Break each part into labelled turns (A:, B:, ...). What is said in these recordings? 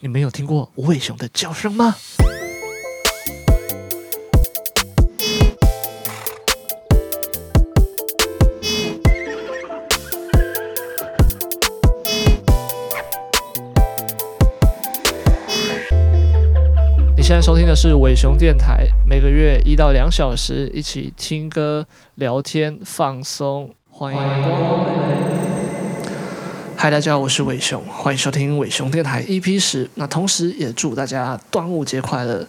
A: 你没有听过无尾熊的叫声吗？你现在收听的是尾熊电台，每个月一到两小时，一起听歌、聊天、放松，欢迎。嗨，大家好，我是伟雄，欢迎收听伟雄电台 EP 十。那同时也祝大家端午节快乐。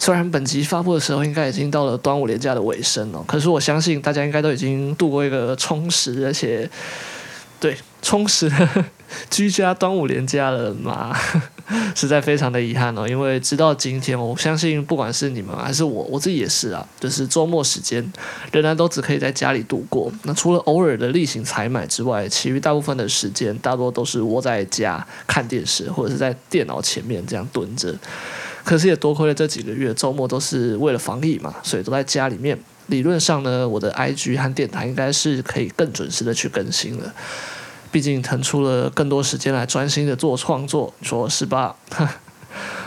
A: 虽然本集发布的时候应该已经到了端午连假的尾声了，可是我相信大家应该都已经度过一个充实而且对充实的 居家端午连假了嘛。实在非常的遗憾哦，因为直到今天，我相信不管是你们还是我，我自己也是啊，就是周末时间仍然都只可以在家里度过。那除了偶尔的例行采买之外，其余大部分的时间大多都是窝在家看电视，或者是在电脑前面这样蹲着。可是也多亏了这几个月周末都是为了防疫嘛，所以都在家里面。理论上呢，我的 IG 和电台应该是可以更准时的去更新了。毕竟腾出了更多时间来专心的做创作，你说是吧？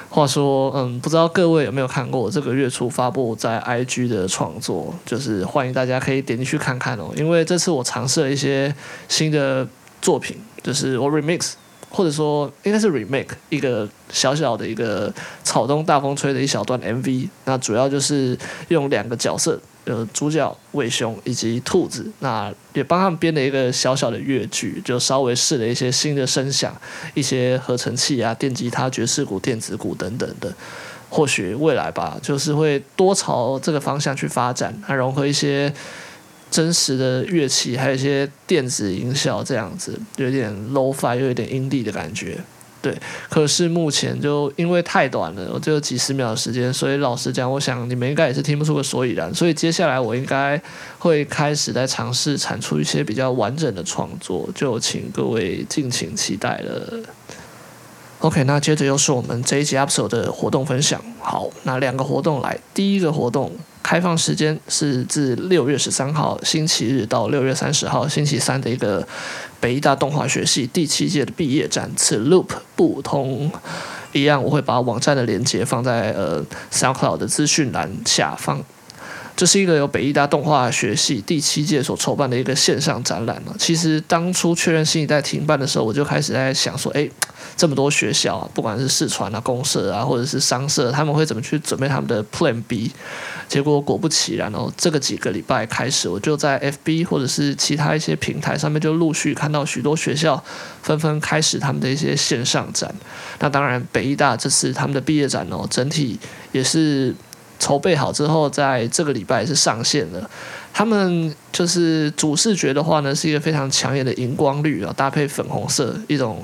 A: 话说，嗯，不知道各位有没有看过我这个月初发布在 IG 的创作，就是欢迎大家可以点进去看看哦。因为这次我尝试了一些新的作品，就是我 remix，或者说应该是 remake 一个小小的一个草东大风吹的一小段 MV，那主要就是用两个角色。呃，主角魏雄以及兔子，那也帮他们编了一个小小的乐剧，就稍微试了一些新的声响，一些合成器啊、电吉他、爵士鼓、电子鼓等等的。或许未来吧，就是会多朝这个方向去发展，还融合一些真实的乐器，还有一些电子音效，这样子有点 low-fi 又有点阴历的感觉。对，可是目前就因为太短了，我只有几十秒的时间，所以老实讲，我想你们应该也是听不出个所以然。所以接下来我应该会开始在尝试产出一些比较完整的创作，就请各位敬请期待了。OK，那接着又是我们这一集 episode 的活动分享。好，那两个活动来，第一个活动。开放时间是自六月十三号星期日到六月三十号星期三的一个北艺大动画学系第七届的毕业展，此 loop 不通。一样，我会把网站的链接放在呃 Cloud 的资讯栏下方。这是一个由北艺大动画学系第七届所筹办的一个线上展览。其实当初确认新一代停办的时候，我就开始在想说，哎，这么多学校啊，不管是视传啊、公社啊，或者是商社，他们会怎么去准备他们的 Plan B？结果果不其然哦，这个几个礼拜开始，我就在 FB 或者是其他一些平台上面就陆续看到许多学校纷纷开始他们的一些线上展。那当然，北艺大这次他们的毕业展哦，整体也是。筹备好之后，在这个礼拜是上线了。他们就是主视觉的话呢，是一个非常抢眼的荧光绿啊，搭配粉红色，一种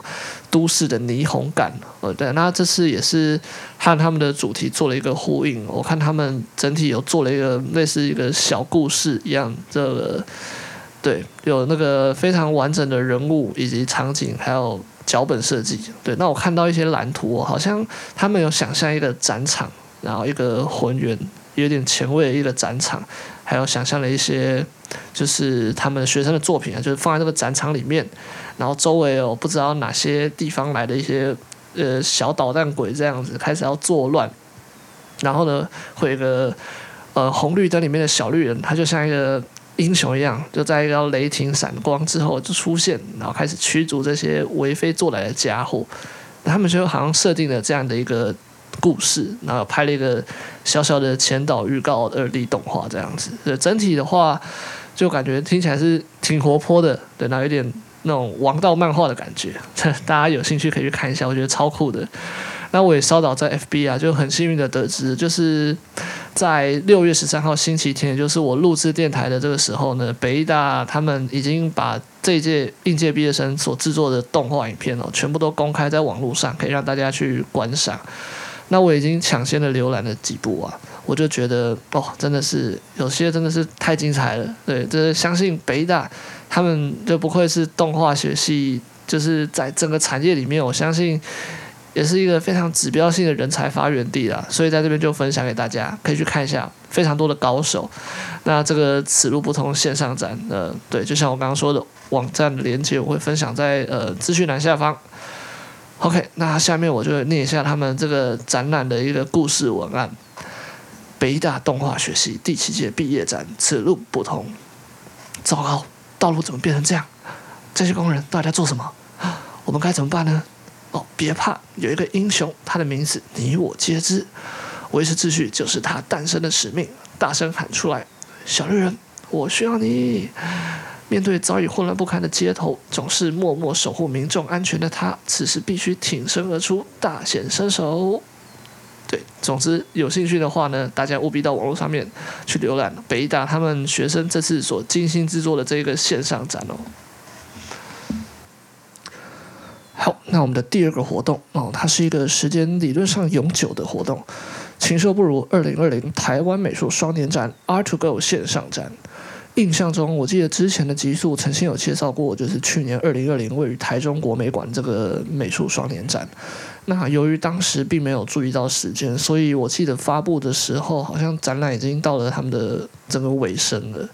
A: 都市的霓虹感。呃，对，那这次也是和他们的主题做了一个呼应。我看他们整体有做了一个类似一个小故事一样，这个对，有那个非常完整的人物以及场景，还有脚本设计。对，那我看到一些蓝图，好像他们有想象一个展场。然后一个浑圆、有点前卫的一个展场，还有想象了一些，就是他们学生的作品啊，就是放在这个展场里面。然后周围有不知道哪些地方来的一些呃小捣蛋鬼这样子开始要作乱。然后呢，会有一个呃红绿灯里面的小绿人，他就像一个英雄一样，就在一个雷霆闪光之后就出现，然后开始驱逐这些为非作歹的家伙。他们就好像设定了这样的一个。故事，然后拍了一个小小的前导预告二 D 动画这样子，整体的话就感觉听起来是挺活泼的，对，那有点那种王道漫画的感觉，大家有兴趣可以去看一下，我觉得超酷的。那我也稍早在 FB 啊，就很幸运的得知，就是在六月十三号星期天，就是我录制电台的这个时候呢，北大他们已经把这届应届毕业生所制作的动画影片哦，全部都公开在网络上，可以让大家去观赏。那我已经抢先的浏览了几部啊，我就觉得哦，真的是有些真的是太精彩了。对，这相信北大他们就不愧是动画学系，就是在整个产业里面，我相信也是一个非常指标性的人才发源地啦。所以在这边就分享给大家，可以去看一下非常多的高手。那这个此路不通线上展，呃，对，就像我刚刚说的，网站的链接我会分享在呃资讯栏下方。OK，那下面我就念一下他们这个展览的一个故事文案。北大动画学系第七届毕业展，此路不通。糟糕，道路怎么变成这样？这些工人到底在做什么？我们该怎么办呢？哦，别怕，有一个英雄，他的名字你我皆知。维持秩序就是他诞生的使命。大声喊出来，小绿人，我需要你。面对早已混乱不堪的街头，总是默默守护民众安全的他，此时必须挺身而出，大显身手。对，总之有兴趣的话呢，大家务必到网络上面去浏览北大他们学生这次所精心制作的这个线上展哦。好，那我们的第二个活动哦，它是一个时间理论上永久的活动，禽兽不如二零二零台湾美术双年展 ART2GO 线上展。印象中，我记得之前的集数曾经有介绍过，就是去年二零二零位于台中国美馆这个美术双年展。那由于当时并没有注意到时间，所以我记得发布的时候，好像展览已经到了他们的整个尾声了。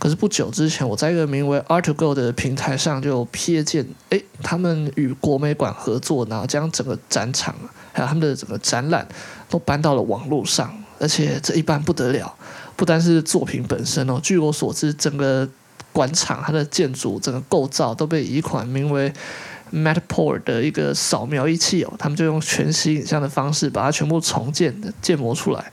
A: 可是不久之前，我在一个名为 ART2GO 的平台上就瞥见，哎，他们与国美馆合作，然后将整个展场还有他们的整个展览都搬到了网络上，而且这一搬不得了。不单是作品本身哦，据我所知，整个馆场它的建筑、整个构造都被一款名为 matte port 的一个扫描仪器哦，他们就用全息影像的方式把它全部重建、建模出来。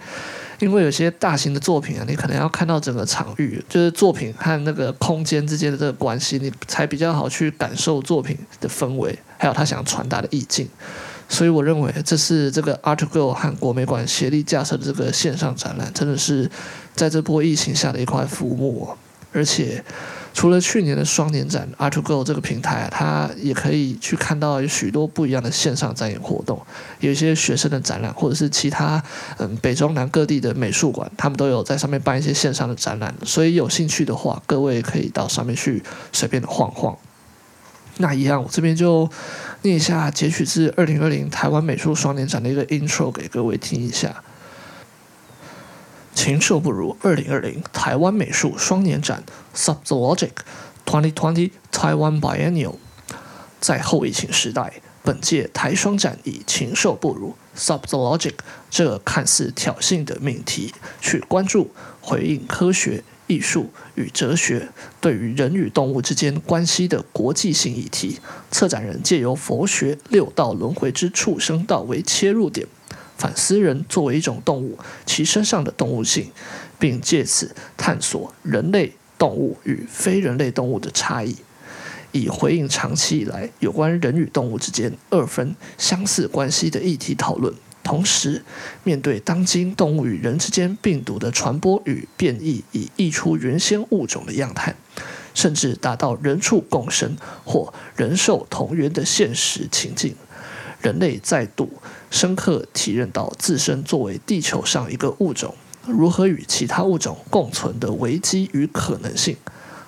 A: 因为有些大型的作品啊，你可能要看到整个场域，就是作品和那个空间之间的这个关系，你才比较好去感受作品的氛围，还有他想传达的意境。所以我认为这是这个 ArtGo 和国美馆协力架设的这个线上展览，真的是在这波疫情下的一块浮木。而且除了去年的双年展 ArtGo 这个平台啊，它也可以去看到有许多不一样的线上展演活动，有一些学生的展览，或者是其他嗯北中南各地的美术馆，他们都有在上面办一些线上的展览。所以有兴趣的话，各位可以到上面去随便的晃晃。那一样，我这边就念一下截取自二零二零台湾美术双年展的一个 intro 给各位听一下。禽兽不如二零二零台湾美术双年展 Subzoologic Twenty Twenty Taiwan Biennial。在后疫情时代，本届台双展以“禽兽不如 Subzoologic” 这看似挑衅的命题，去关注回应科学。艺术与哲学对于人与动物之间关系的国际性议题，策展人借由佛学六道轮回之畜生道为切入点，反思人作为一种动物，其身上的动物性，并借此探索人类动物与非人类动物的差异，以回应长期以来有关人与动物之间二分相似关系的议题讨论。同时，面对当今动物与人之间病毒的传播与变异，以溢出原先物种的样态，甚至达到人畜共生或人兽同源的现实情境，人类再度深刻体认到自身作为地球上一个物种，如何与其他物种共存的危机与可能性。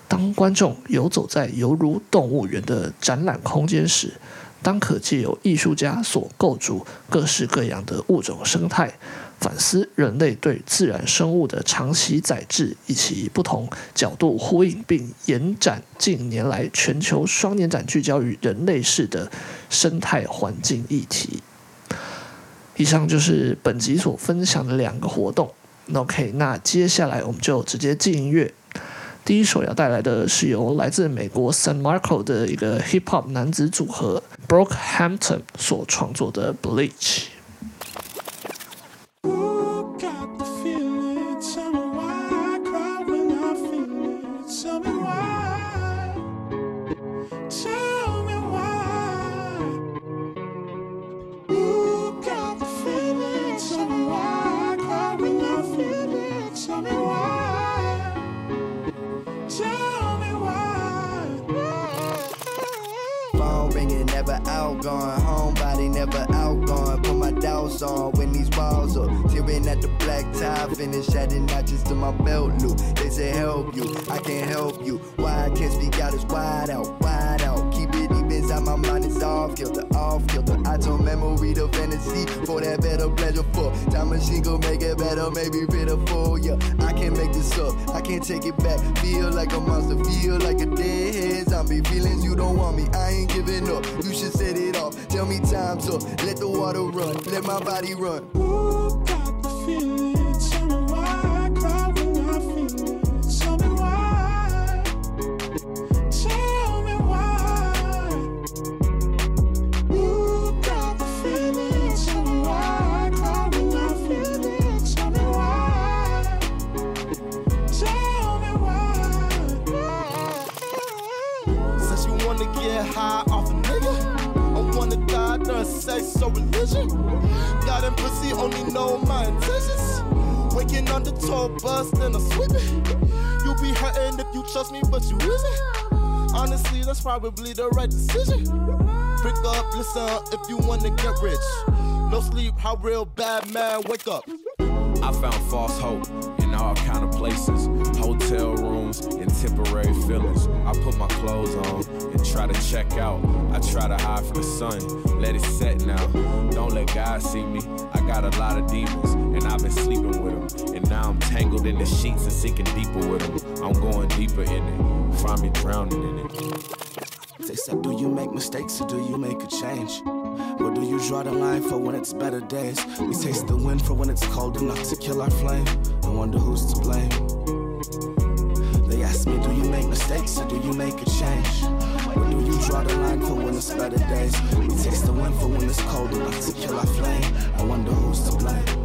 A: 当观众游走在犹如动物园的展览空间时，当可借由艺术家所构筑各式各样的物种生态，反思人类对自然生物的长期宰制，以及不同角度呼应并延展近年来全球双年展聚焦于人类式的生态环境议题。以上就是本集所分享的两个活动。OK，那接下来我们就直接进音乐。第一首要带来的是由来自美国 San Marco 的一个 Hip Hop 男子组合 Brockhampton 所创作的 Bleach。
B: going. Homebody never outgoing. Put my doubts on when these walls up. Tearing at the black tie, finish adding notches to my belt loop. They say help you, I can't help you. Why I can't speak out is wide out, wide out. Keep it my mind is off kilter, off kilter. I told memory the fantasy for that better pleasure. For time machine go make it better, maybe pitiful. Yeah, I can't make this up, I can't take it back. Feel like a monster, feel like a deadhead zombie. Feelings you don't want me, I ain't giving up. You should set it off. Tell me time's up, let the water run, let my body run.
C: Ooh, got the feeling.
D: Or religion. And pussy only know my intentions. Waking on the tour bus, then I sweep it. You be hurting if you trust me, but you isn't. Honestly, that's probably the right decision. Pick up, listen if you wanna get rich. No sleep, how real bad man wake up.
E: I found false hope all kind of places, hotel rooms and temporary feelings. I put my clothes on and try to check out. I try to hide from the sun, let it set now. Don't let God see me. I got a lot of demons and I've been sleeping with them. And now I'm tangled in the sheets and sinking deeper with them. I'm going deeper in it, find me drowning in it.
F: They said, Do you make mistakes or do you make a change? Where do you draw the line for when it's better days? We taste the wind for when it's cold enough to kill our flame. I wonder who's to blame. They ask me, Do you make mistakes or do you make a change? Where do you draw the line for when it's better days? We taste the wind for when it's cold enough to kill our flame. I wonder who's to blame.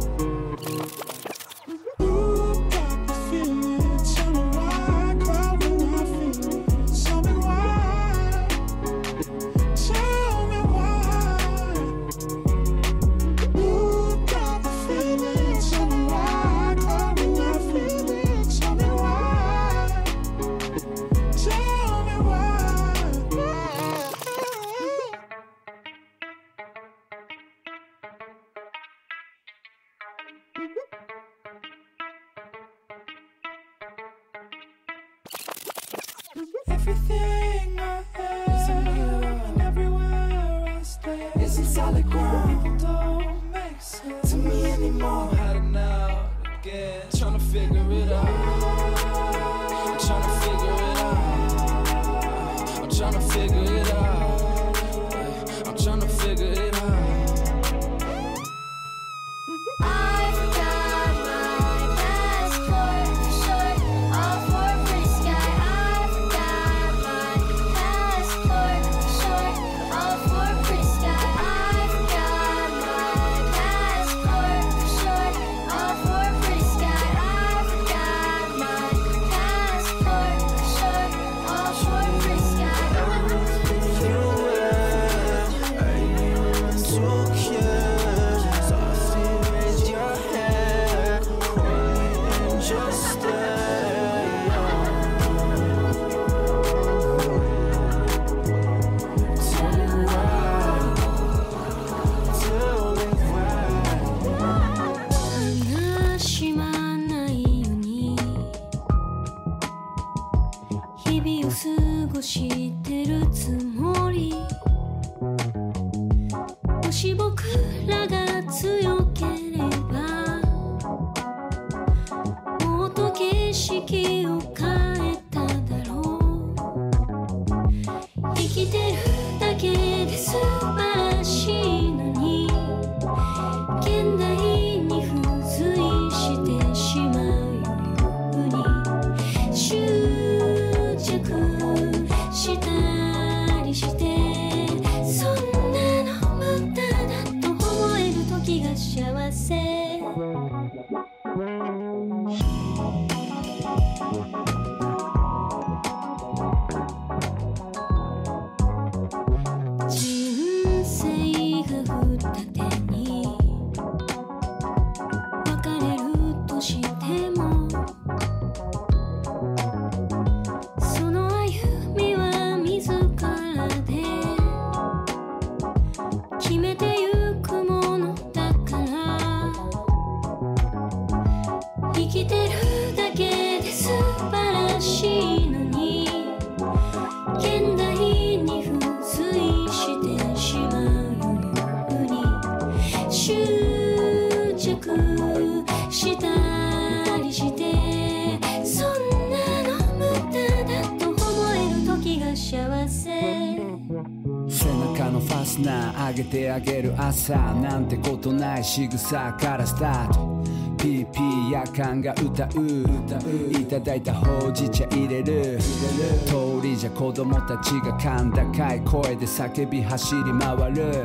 G: さなんて
H: ことない仕草からスタート。PP 夜間が歌ういただいたほうじ茶入れる。通りじゃ子供たちが甲高い声で叫び走り回る。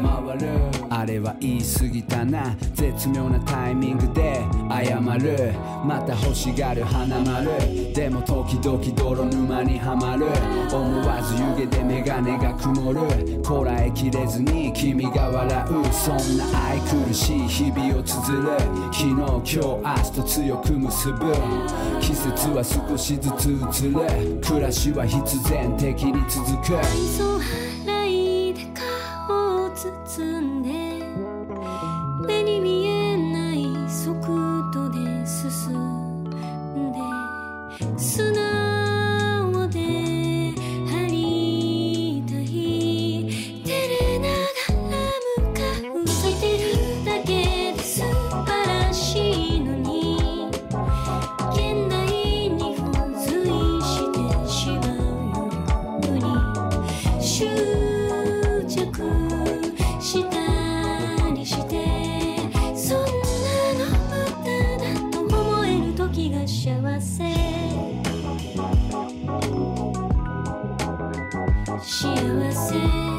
H: あれは言い过ぎたな。绝妙なタイミングで谢る。また欲しがる花丸。でも时々泥沼にはまる。思わず汤気で眼镜が昙る。こらえきれずに君が笑う。そんな爱くるしい日々を缀る。昨日今日明日と强く结ぶ。季节は少しずつ移る。暮らしは必然的に続く。
C: She was sick.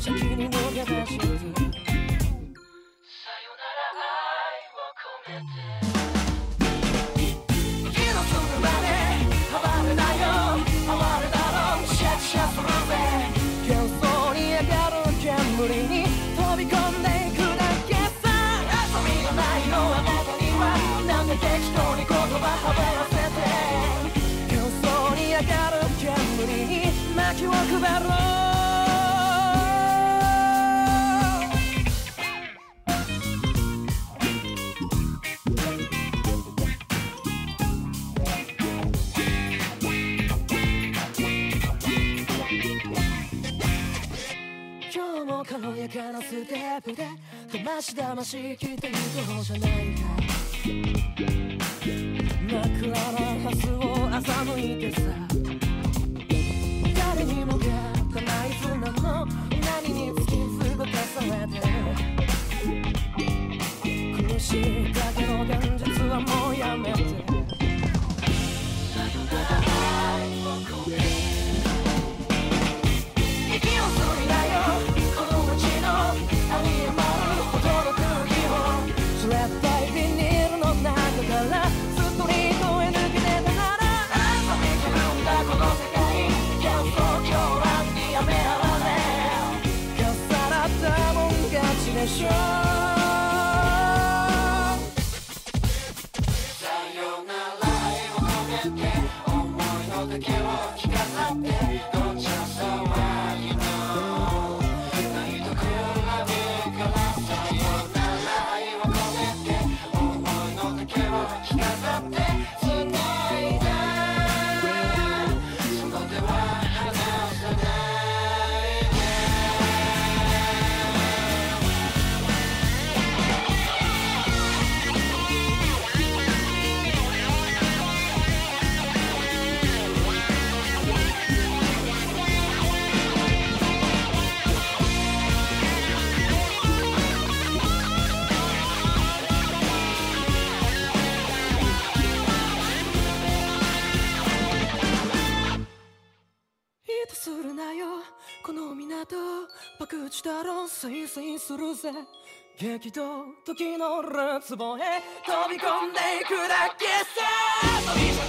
C: 想给你我该给的。騙し聞いている方じゃないか。壺へ飛び込んでいくだけさ。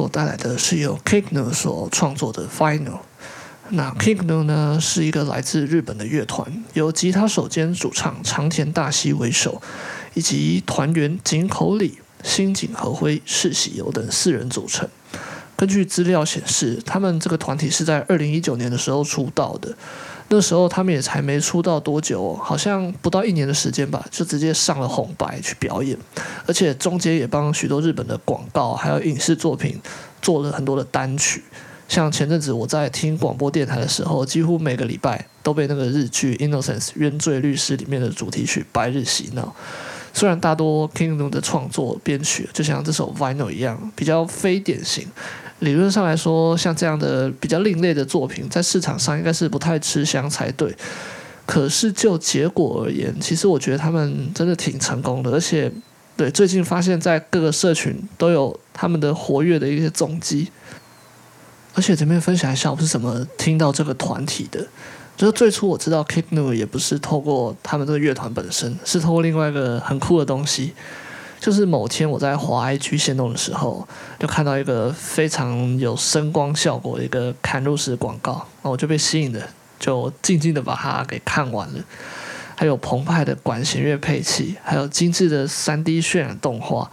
A: 所带来的是由 Kicknu 所创作的 Final。那 Kicknu 呢是一个来自日本的乐团，由吉他手兼主唱长田大希为首，以及团员井口里、新井和辉、世喜由等四人组成。根据资料显示，他们这个团体是在二零一九年的时候出道的。那时候他们也才没出道多久，好像不到一年的时间吧，就直接上了红白去表演，而且中间也帮许多日本的广告还有影视作品做了很多的单曲。像前阵子我在听广播电台的时候，几乎每个礼拜都被那个日剧《Innocence 冤罪律师》里面的主题曲《白日洗脑》。虽然大多 Kingdom 的创作编曲就像这首《Vinyl》一样，比较非典型。理论上来说，像这样的比较另类的作品，在市场上应该是不太吃香才对。可是就结果而言，其实我觉得他们真的挺成功的，而且对最近发现，在各个社群都有他们的活跃的一些踪迹。而且前面分享一下，我是怎么听到这个团体的。就是最初我知道 Kick New 也不是透过他们这个乐团本身，是透过另外一个很酷的东西。就是某天我在华 IG 限动的时候，就看到一个非常有声光效果的一个嵌入式广告，那我就被吸引了，就静静的把它给看完了。还有澎湃的管弦乐配器，还有精致的 3D 渲染动画。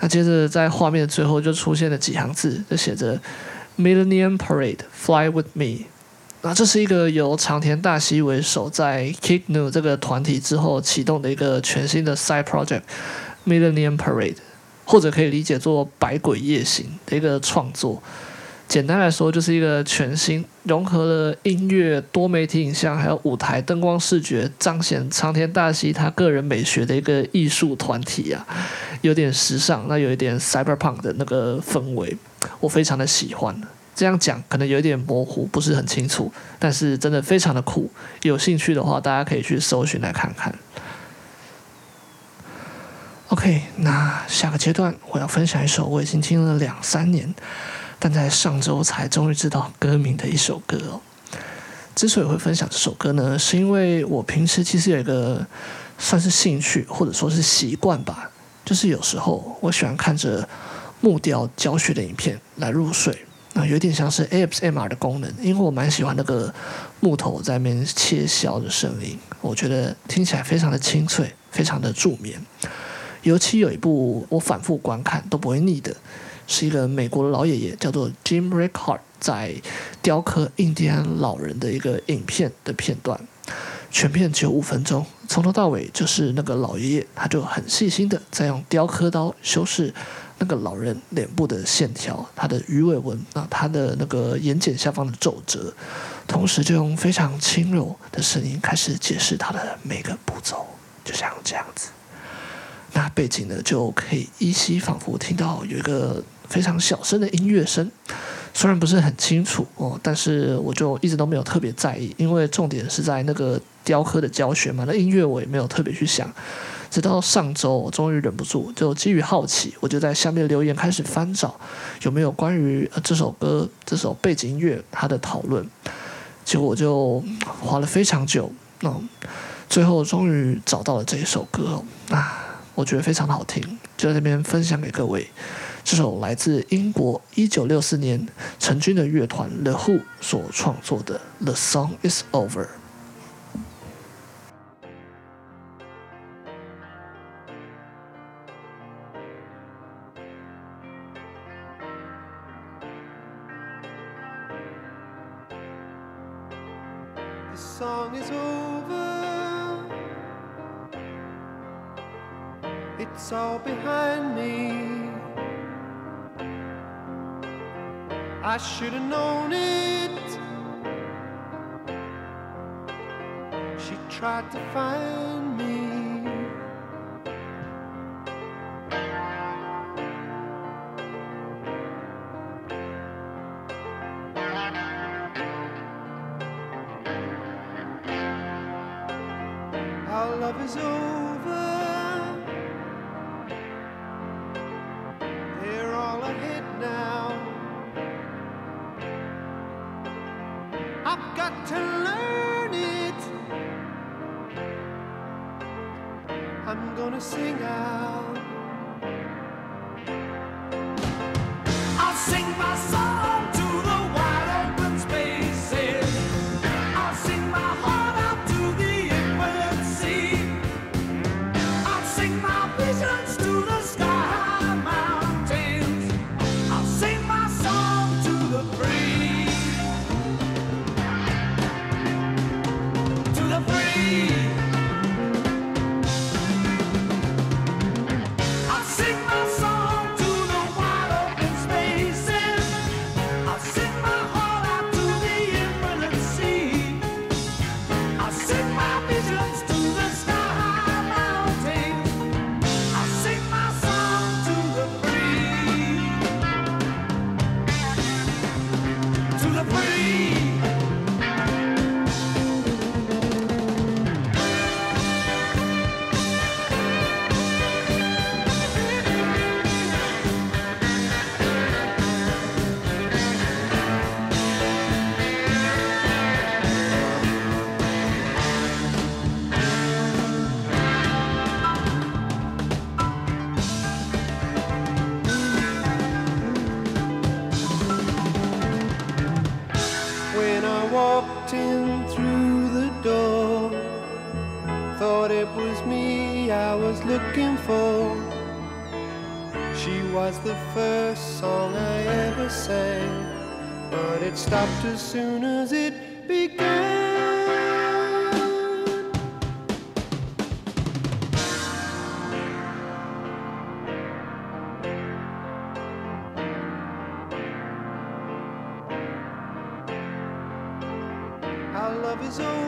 A: 那接着在画面的最后就出现了几行字，就写着 “Millennium Parade Fly with Me”。那这是一个由长田大希为首，在 Kick New 这个团体之后启动的一个全新的 Side Project。Millennium Parade，或者可以理解作百鬼夜行的一个创作。简单来说，就是一个全新融合了音乐、多媒体影像，还有舞台灯光视觉，彰显长田大希他个人美学的一个艺术团体啊，有点时尚，那有一点 cyberpunk 的那个氛围，我非常的喜欢。这样讲可能有一点模糊，不是很清楚，但是真的非常的酷。有兴趣的话，大家可以去搜寻来看看。OK，那下个阶段我要分享一首我已经听了两三年，但在上周才终于知道歌名的一首歌哦。之所以会分享这首歌呢，是因为我平时其实有一个算是兴趣或者说是习惯吧，就是有时候我喜欢看着木雕教学的影片来入睡，那有点像是 ASMR 的功能，因为我蛮喜欢那个木头在那边切削的声音，我觉得听起来非常的清脆，非常的助眠。尤其有一部我反复观看都不会腻的，是一个美国的老爷爷叫做 Jim Rickard 在雕刻印第安老人的一个影片的片段，全片只有五分钟，从头到尾就是那个老爷爷，他就很细心的在用雕刻刀修饰那个老人脸部的线条，他的鱼尾纹啊，他的那个眼睑下方的皱褶，同时就用非常轻柔的声音开始解释他的每个步骤，就像这样子。那背景呢，就可以依稀仿佛听到有一个非常小声的音乐声，虽然不是很清楚哦，但是我就一直都没有特别在意，因为重点是在那个雕刻的教学嘛。那音乐我也没有特别去想，直到上周我终于忍不住，就基于好奇，我就在下面留言开始翻找有没有关于这首歌、这首背景音乐它的讨论，结果我就花了非常久，那最后终于找到了这一首歌啊。我觉得非常好听，就在这边分享给各位。这首来自英国一九六四年成军的乐团 The Who 所创作的《The Song Is Over》。
I: it's all behind me. I should have known it. She tried to find me. Our love is over.
J: gonna sing out.
I: see. Is over.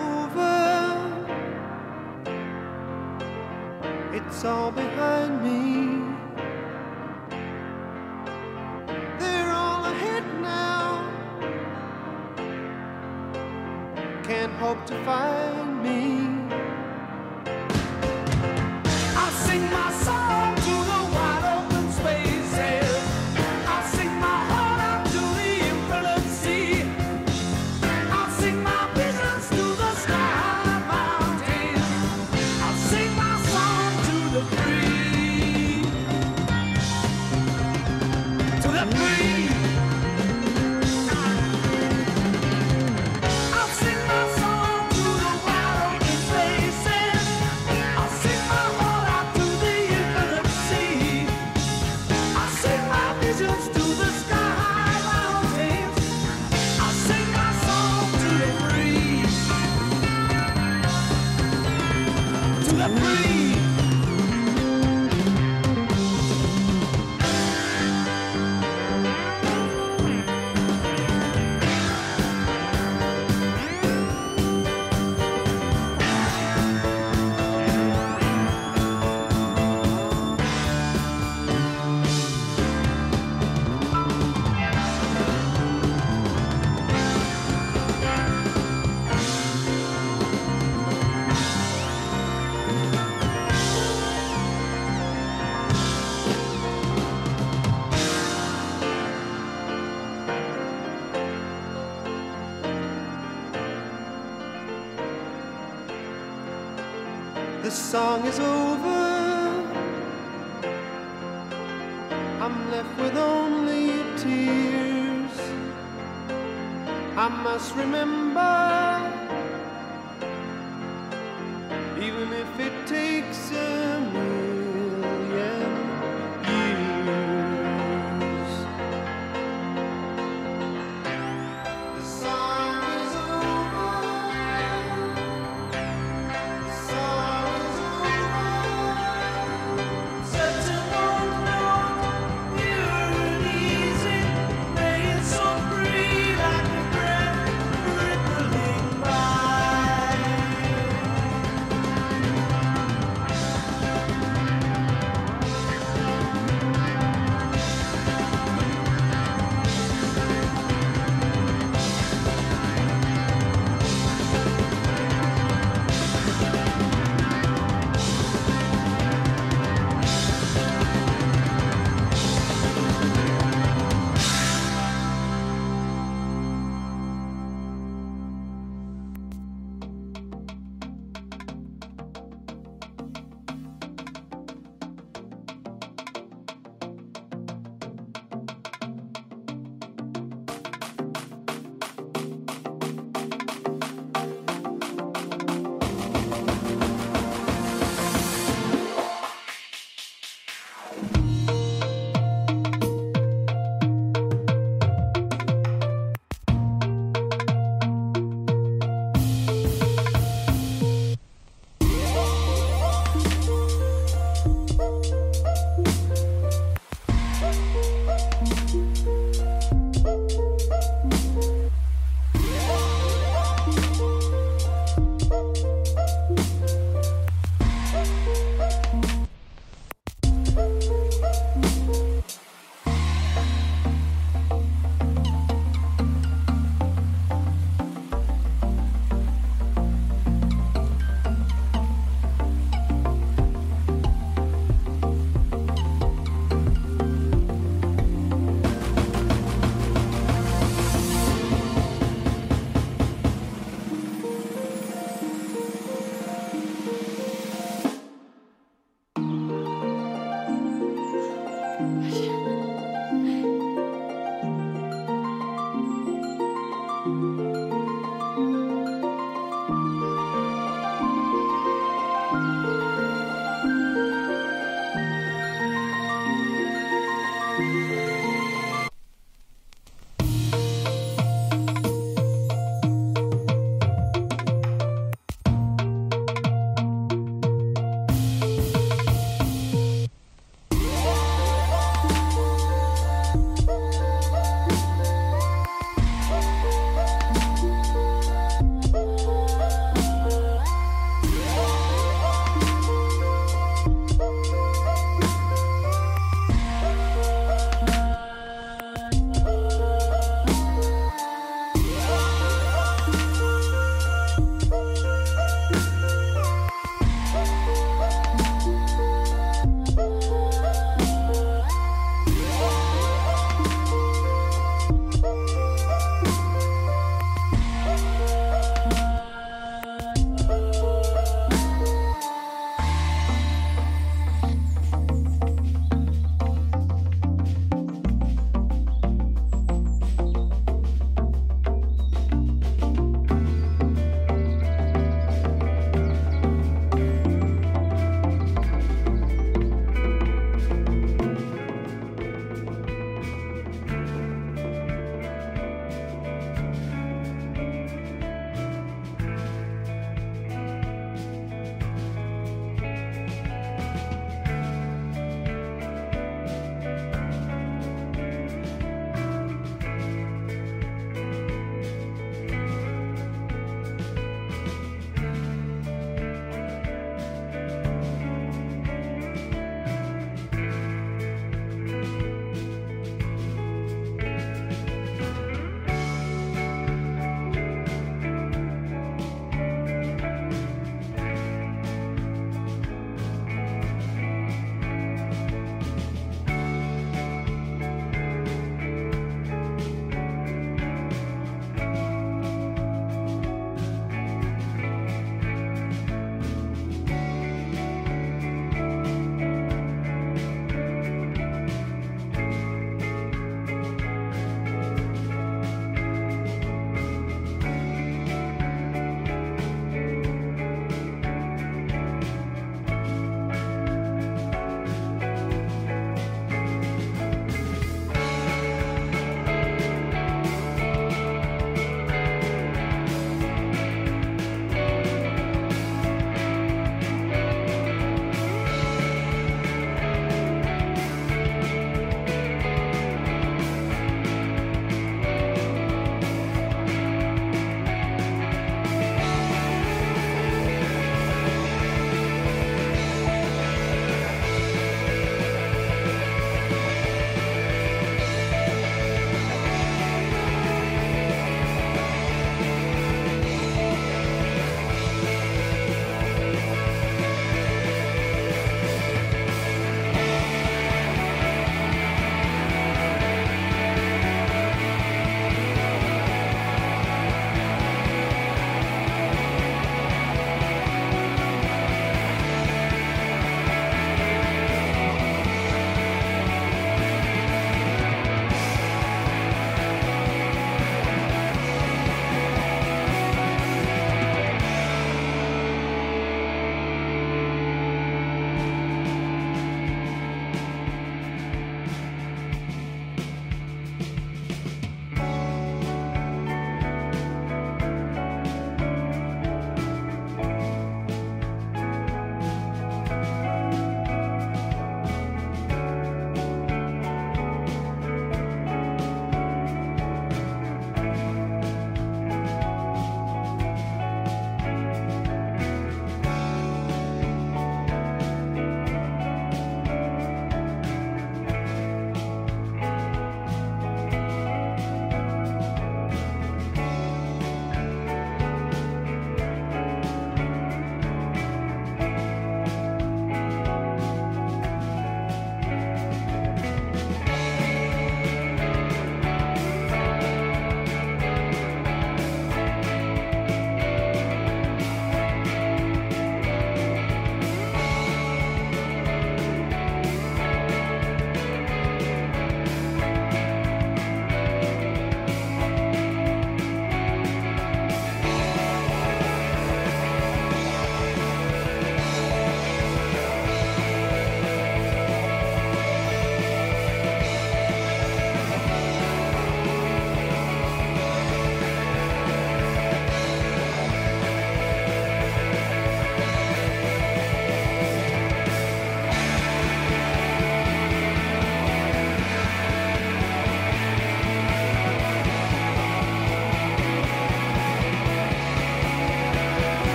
I: Remember,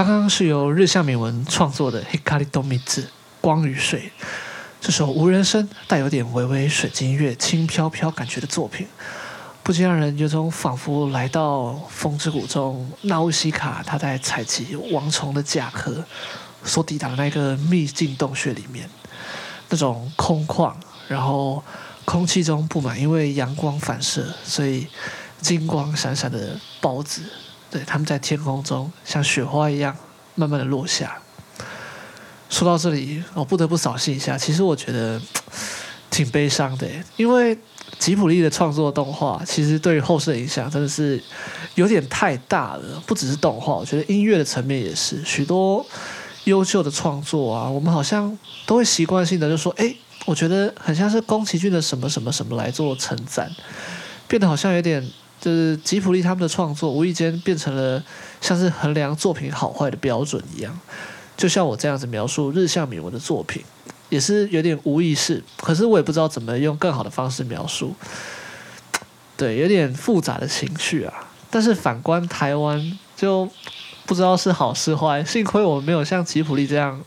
A: 刚刚是由日向敏文创作的《Hikari to Mizu》光与水，这首无人声、带有点微微水晶乐、轻飘飘感觉的作品，不禁让人有种仿佛来到风之谷中，娜乌西卡他在采集王虫的甲壳所抵达的那个秘境洞穴里面，那种空旷，然后空气中布满因为阳光反射，所以金光闪闪的孢子。对，他们在天空中像雪花一样慢慢的落下。说到这里，我不得不扫兴一下。其实我觉得挺悲伤的，因为吉卜力的创作动画，其实对于后世的影响真的是有点太大了。不只是动画，我觉得音乐的层面也是许多优秀的创作啊。我们好像都会习惯性的就说：“哎，我觉得很像是宫崎骏的什么什么什么来做称赞，变得好像有点。”就是吉普力他们的创作，无意间变成了像是衡量作品好坏的标准一样。就像我这样子描述日向敏文的作品，也是有点无意识，可是我也不知道怎么用更好的方式描述。对，有点复杂的情绪啊。但是反观台湾，就不知道是好是坏。幸亏我们没有像吉普力这样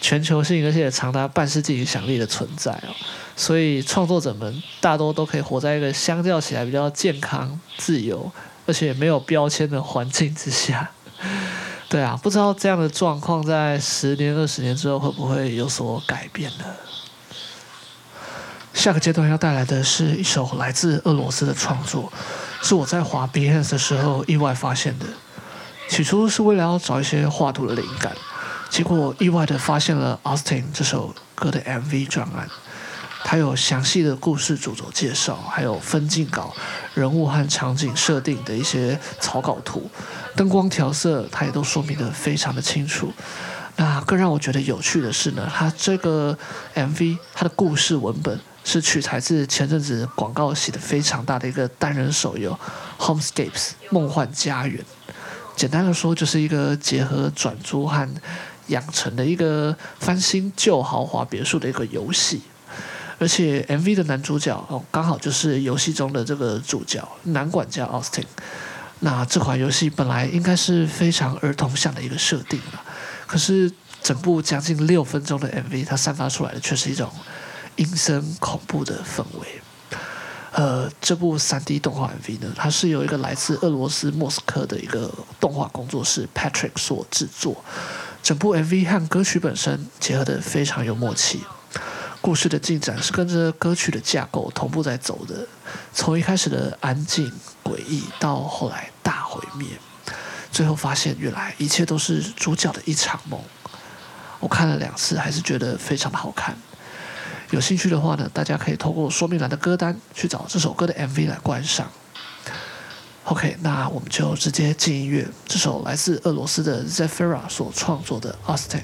A: 全球性而且长达半世纪影响力的存在哦。所以创作者们大多都可以活在一个相较起来比较健康、自由，而且没有标签的环境之下。对啊，不知道这样的状况在十年、二十年之后会不会有所改变呢？下个阶段要带来的是一首来自俄罗斯的创作，是我在滑 Behance 的时候意外发现的。起初是为了要找一些画图的灵感，结果意外的发现了 Austin 这首歌的 MV 专案。它有详细的故事主轴介绍，还有分镜稿、人物和场景设定的一些草稿图，灯光调色，它也都说明得非常的清楚。那更让我觉得有趣的是呢，它这个 MV 它的故事文本是取材自前阵子广告洗得非常大的一个单人手游《Homescapes 梦幻家园》。简单的说，就是一个结合转租和养成的一个翻新旧豪华别墅的一个游戏。而且 MV 的男主角哦，刚好就是游戏中的这个主角男管家 Austin。那这款游戏本来应该是非常儿童向的一个设定了，可是整部将近六分钟的 MV，它散发出来的却是一种阴森恐怖的氛围。呃，这部 3D 动画 MV 呢，它是由一个来自俄罗斯莫斯科的一个动画工作室 Patrick 所制作，整部 MV 和歌曲本身结合的非常有默契。故事的进展是跟着歌曲的架构同步在走的，从一开始的安静诡异，到后来大毁灭，最后发现原来一切都是主角的一场梦。我看了两次，还是觉得非常的好看。有兴趣的话呢，大家可以透过说明栏的歌单去找这首歌的 MV 来观赏。OK，那我们就直接进音乐，这首来自俄罗斯的 Zefira 所创作的 Austin。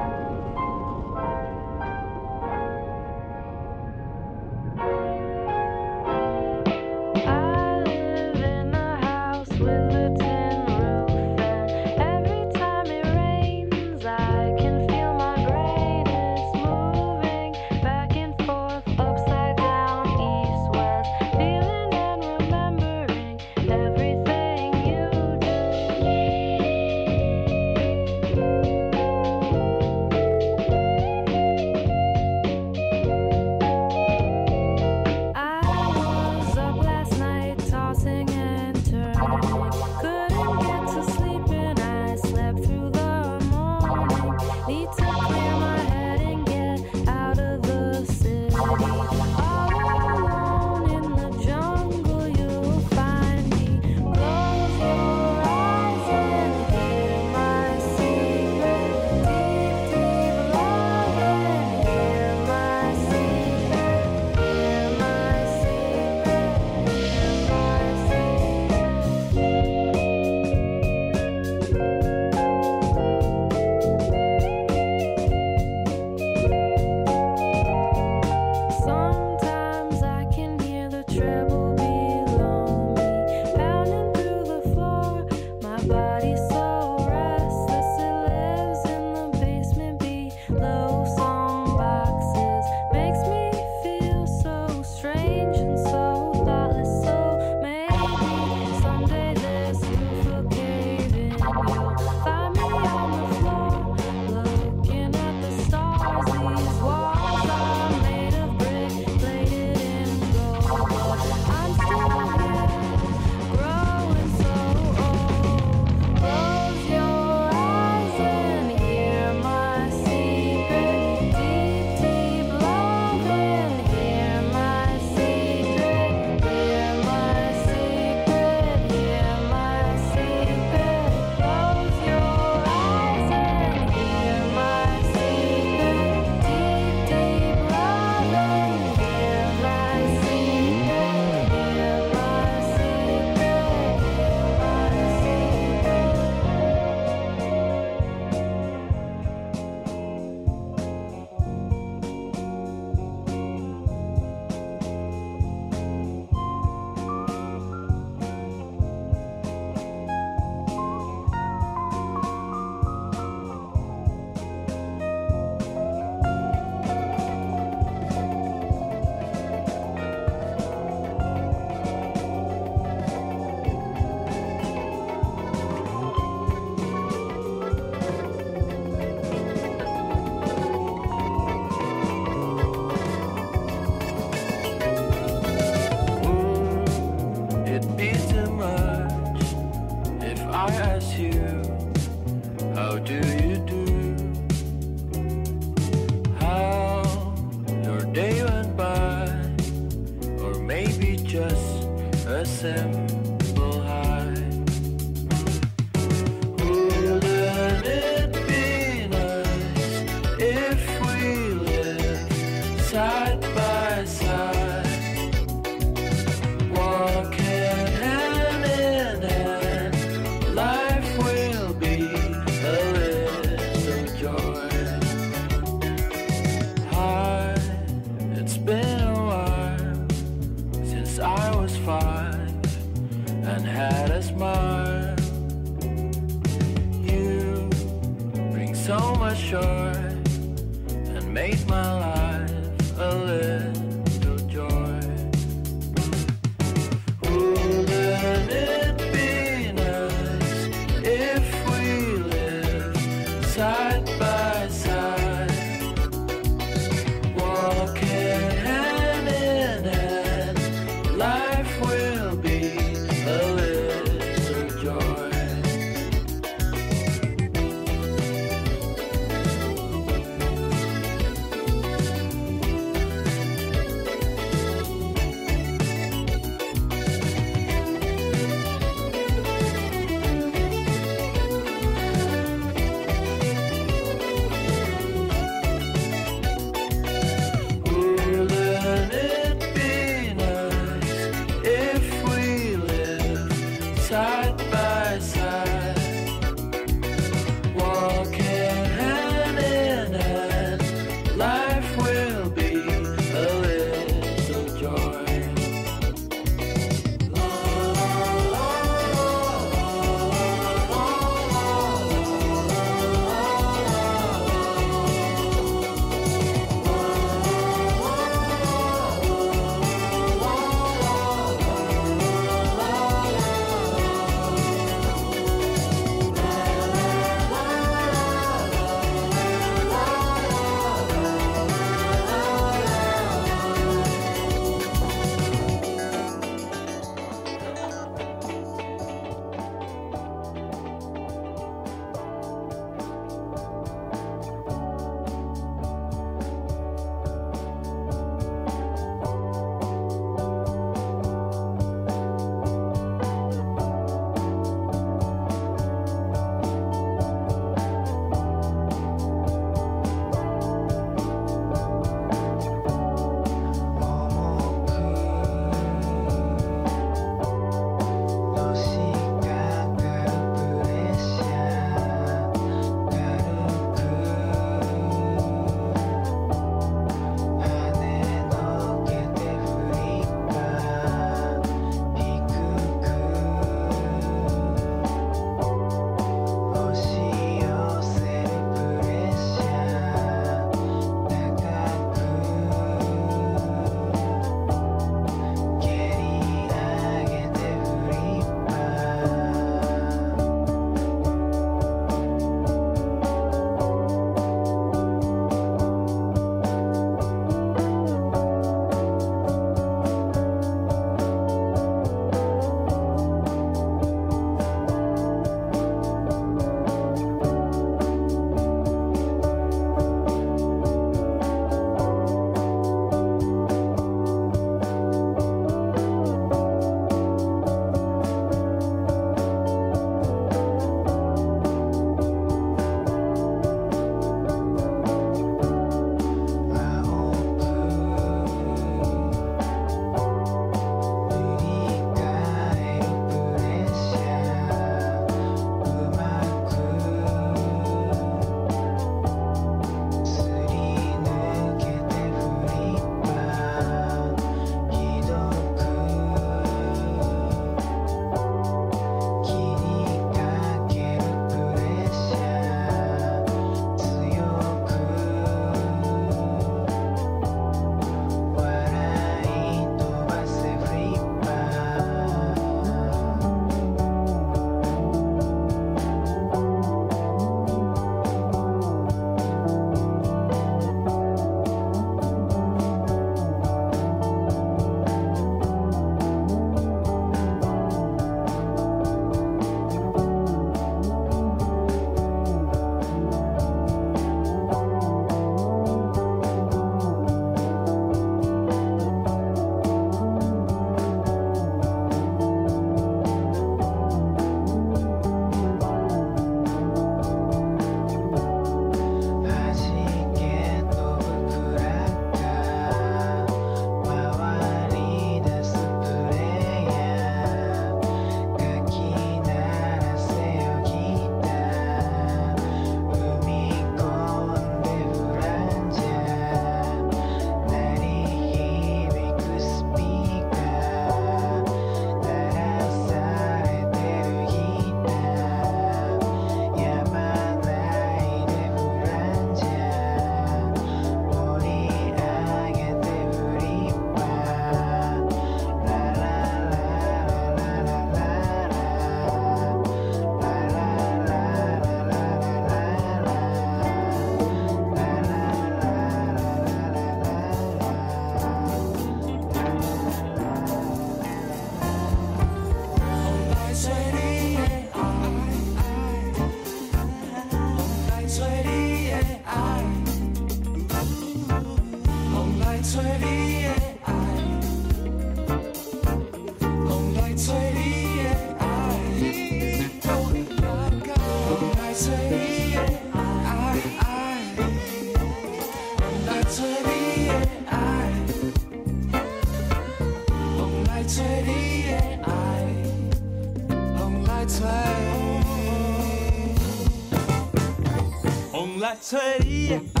K: 来找你的爱，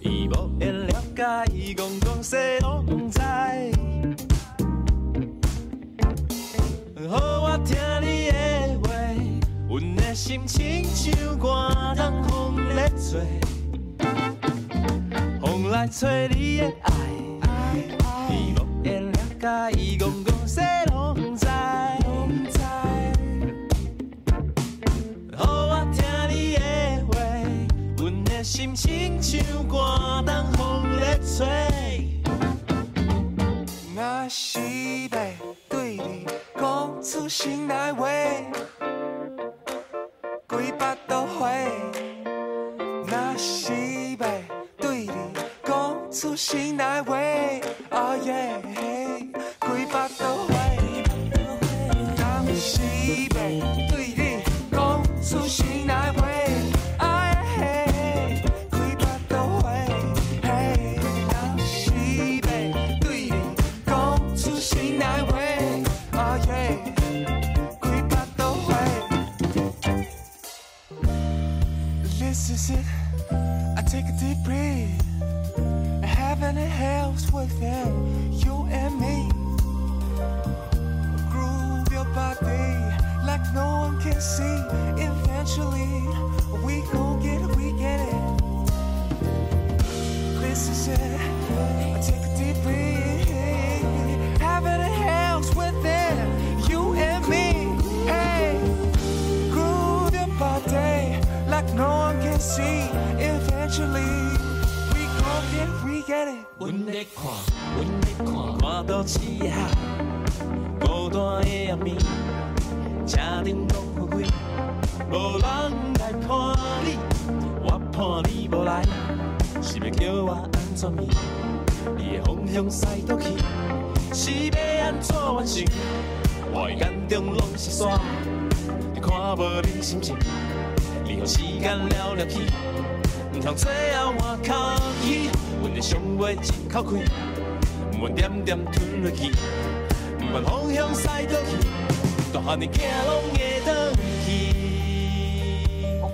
K: 伊无会了解，伊讲讲谁拢知。好，我听你的话，阮的心情像寒冬风在吹。风来吹你的爱，伊无会了解，伊讲讲唱歌等风在吹。
L: 若是要对你讲出心内话，you and me. Groove your body like no one can see. Eventually, we gon' get we get it. This is it.
K: 咧看，阮咧看，看到漆黑，孤单的暗暝，车灯拢乌灰，无人来看你，我盼你无来，是要叫我安怎面？你的方向西倒去，是要安怎完成？我的眼中拢是沙，你看无你心情，你予时间了了去。毋通最后换口气，阮的伤袂一口气，毋愿点点吞落去，毋管方向驶倒去，大汉的囝拢会转去。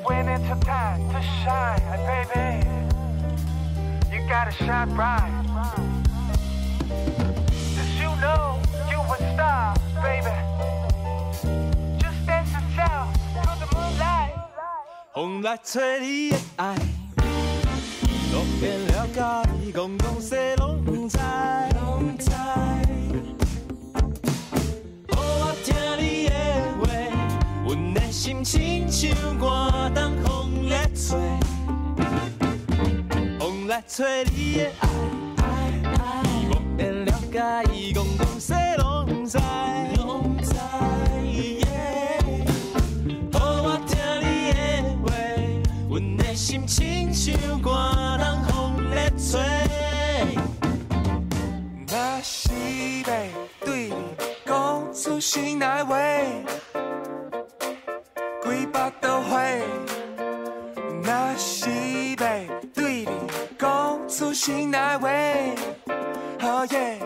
L: When it took time to shine, baby, you gotta shine bright. Just you know you a star, baby. Just dance and shout to the moonlight.
K: 风来吹你的爱，变了解，伊讲讲谁拢知。拢知。给，我听你的话，阮的心情像寒冬风在吹。风来吹你的爱，伊无会了解，
L: 讲出心内话，几百都会。若是要对你讲出心内话，哦耶，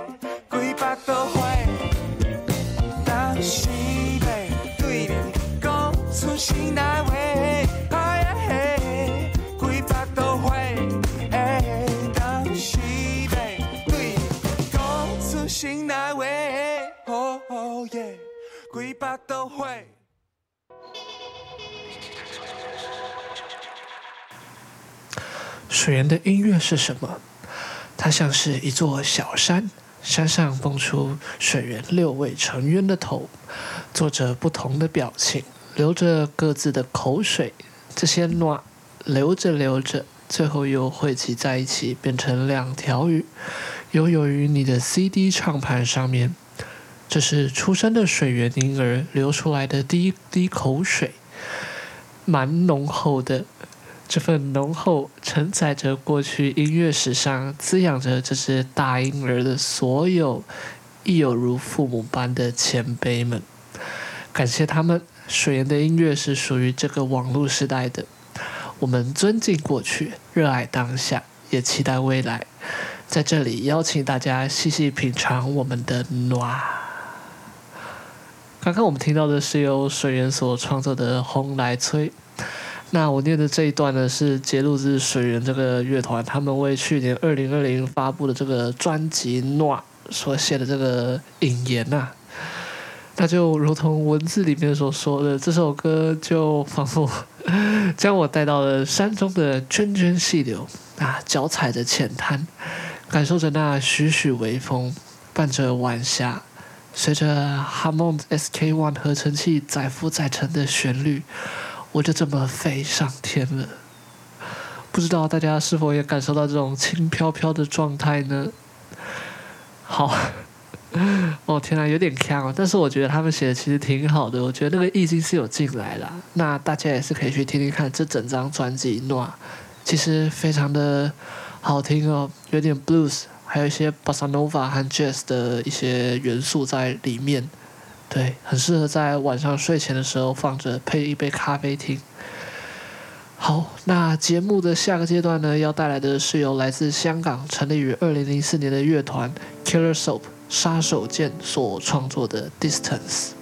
A: 水源的音乐是什么？它像是一座小山，山上蹦出水源六位成员的头，做着不同的表情，流着各自的口水。这些暖流着流着，最后又汇集在一起，变成两条鱼，游泳于你的 CD 唱盘上面。这是出生的水源婴儿流出来的第一滴口水，蛮浓厚的。这份浓厚承载着过去音乐史上滋养着这只大婴儿的所有，亦有如父母般的前辈们，感谢他们。水源的音乐是属于这个网络时代的，我们尊敬过去，热爱当下，也期待未来。在这里邀请大家细细品尝我们的暖。刚刚我们听到的是由水源所创作的《风来吹》。
M: 那我念的这一段呢，是节录自水源这个乐团，他们为去年二零二零发布的这个专辑《诺》所写的这个引言呐、啊。那就如同文字里面所说的，这首歌就仿佛 将我带到了山中的涓涓细流啊，脚踩着浅滩，感受着那徐徐微风，伴着晚霞，随着 Hammond SK One 合成器载浮载沉的旋律。我就这么飞上天了，不知道大家是否也感受到这种轻飘飘的状态呢？好，哦天呐，有点锵啊！但是我觉得他们写的其实挺好的，我觉得那个意境是有进来了。那大家也是可以去听听看这整张专辑《诺》，其实非常的好听哦，有点 blues，还有一些 bossa nova 和 jazz 的一些元素在里面。对，很适合在晚上睡前的时候放着，配一杯咖啡听。好，那节目的下个阶段呢，要带来的是由来自香港成立于二零零四年的乐团 Killer Soap 杀手剑所创作的《Distance》。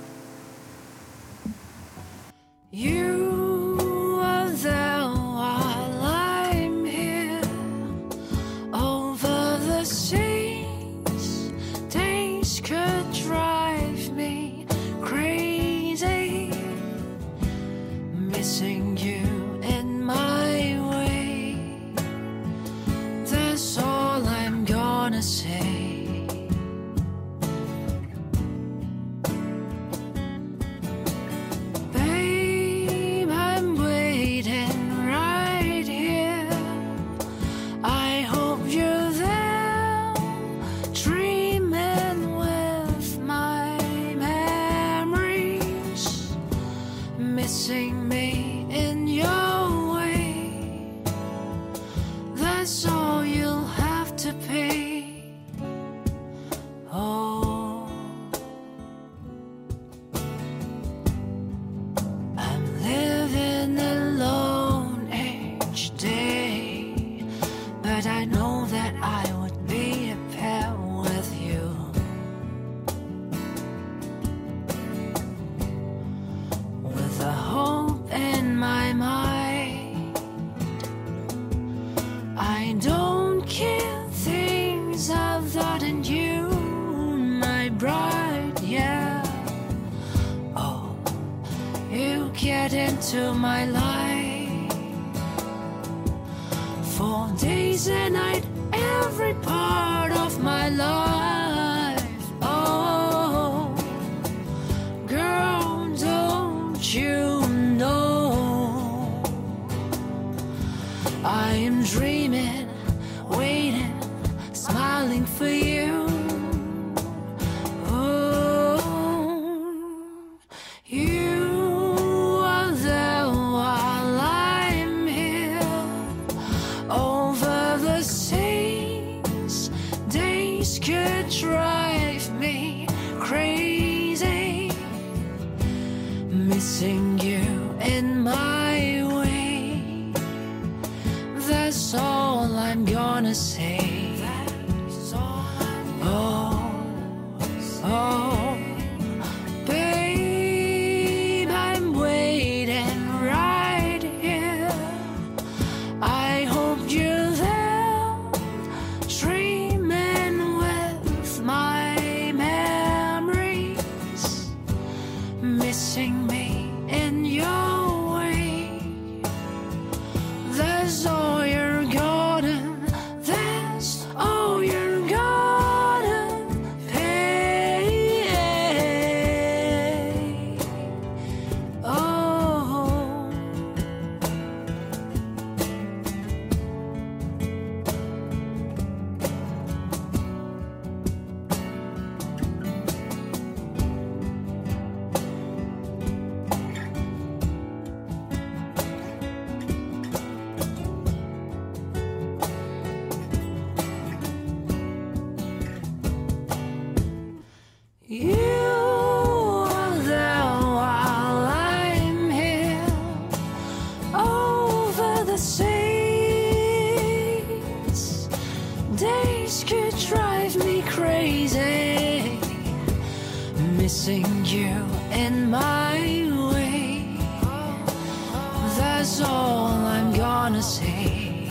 N: all
M: I'm gonna say.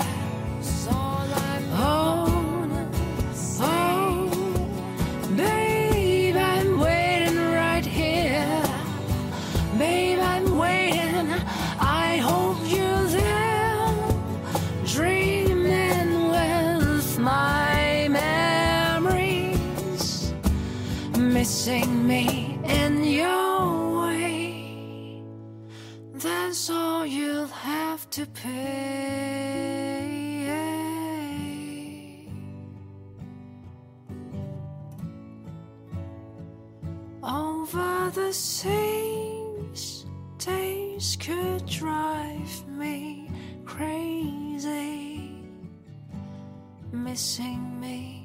M: Oh, oh, babe, I'm waiting right here. Babe, I'm waiting. I hope you're there. Dreaming with my memories, missing me. Over the seas, days could drive me crazy, missing
O: me.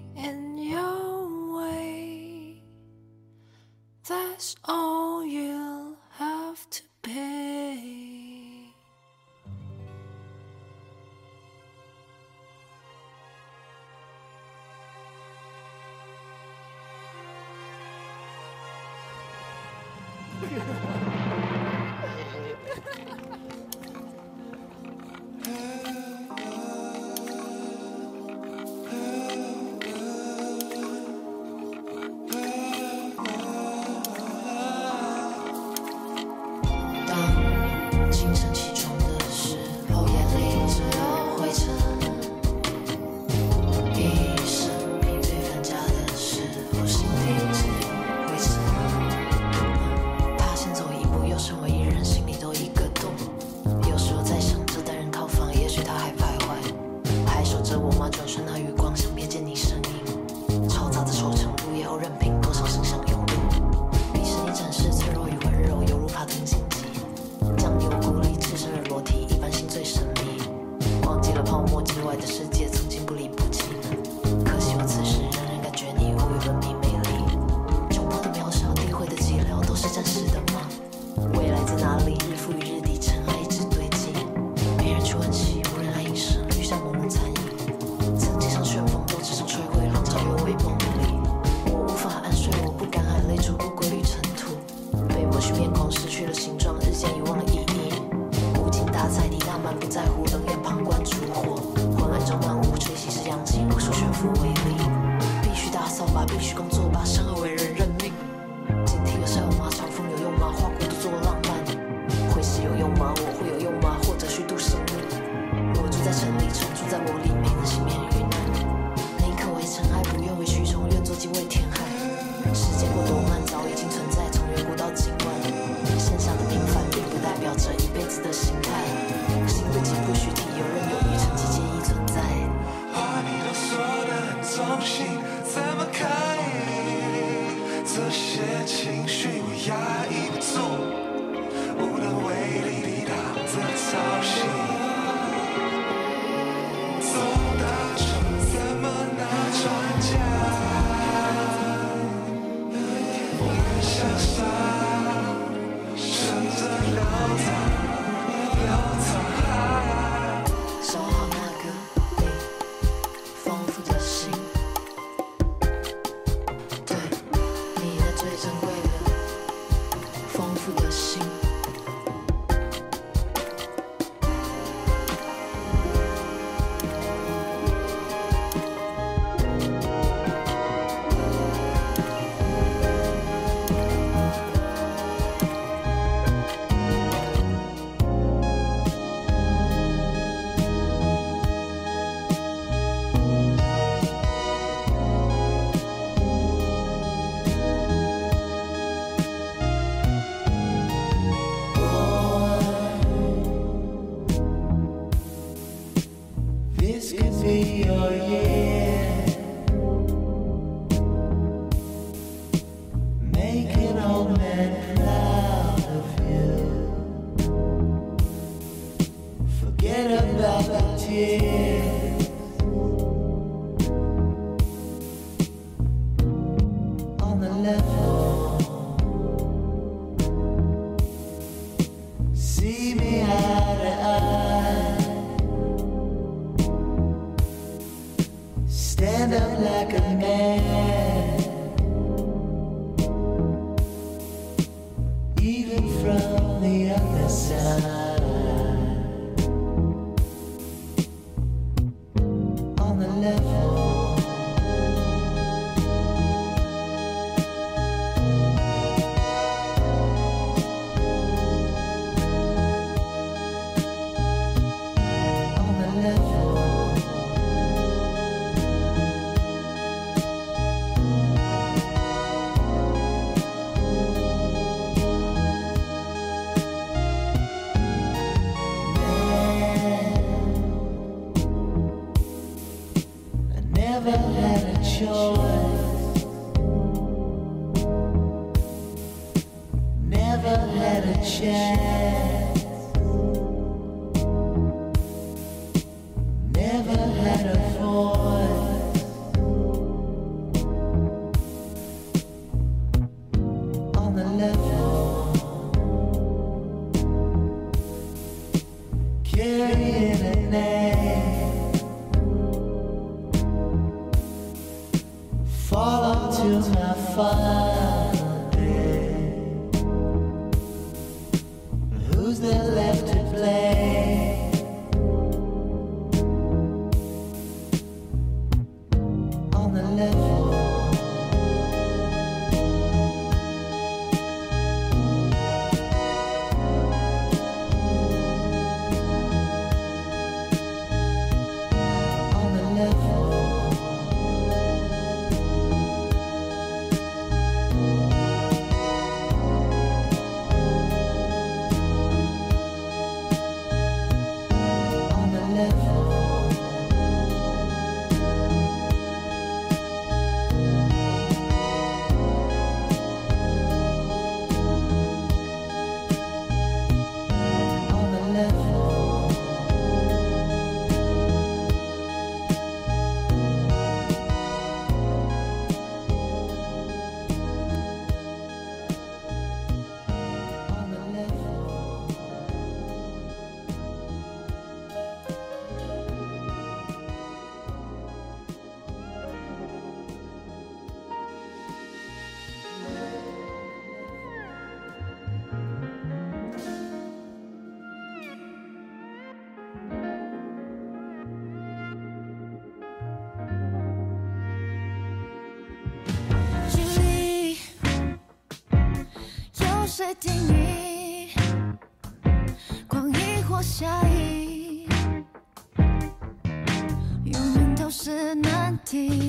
G: 难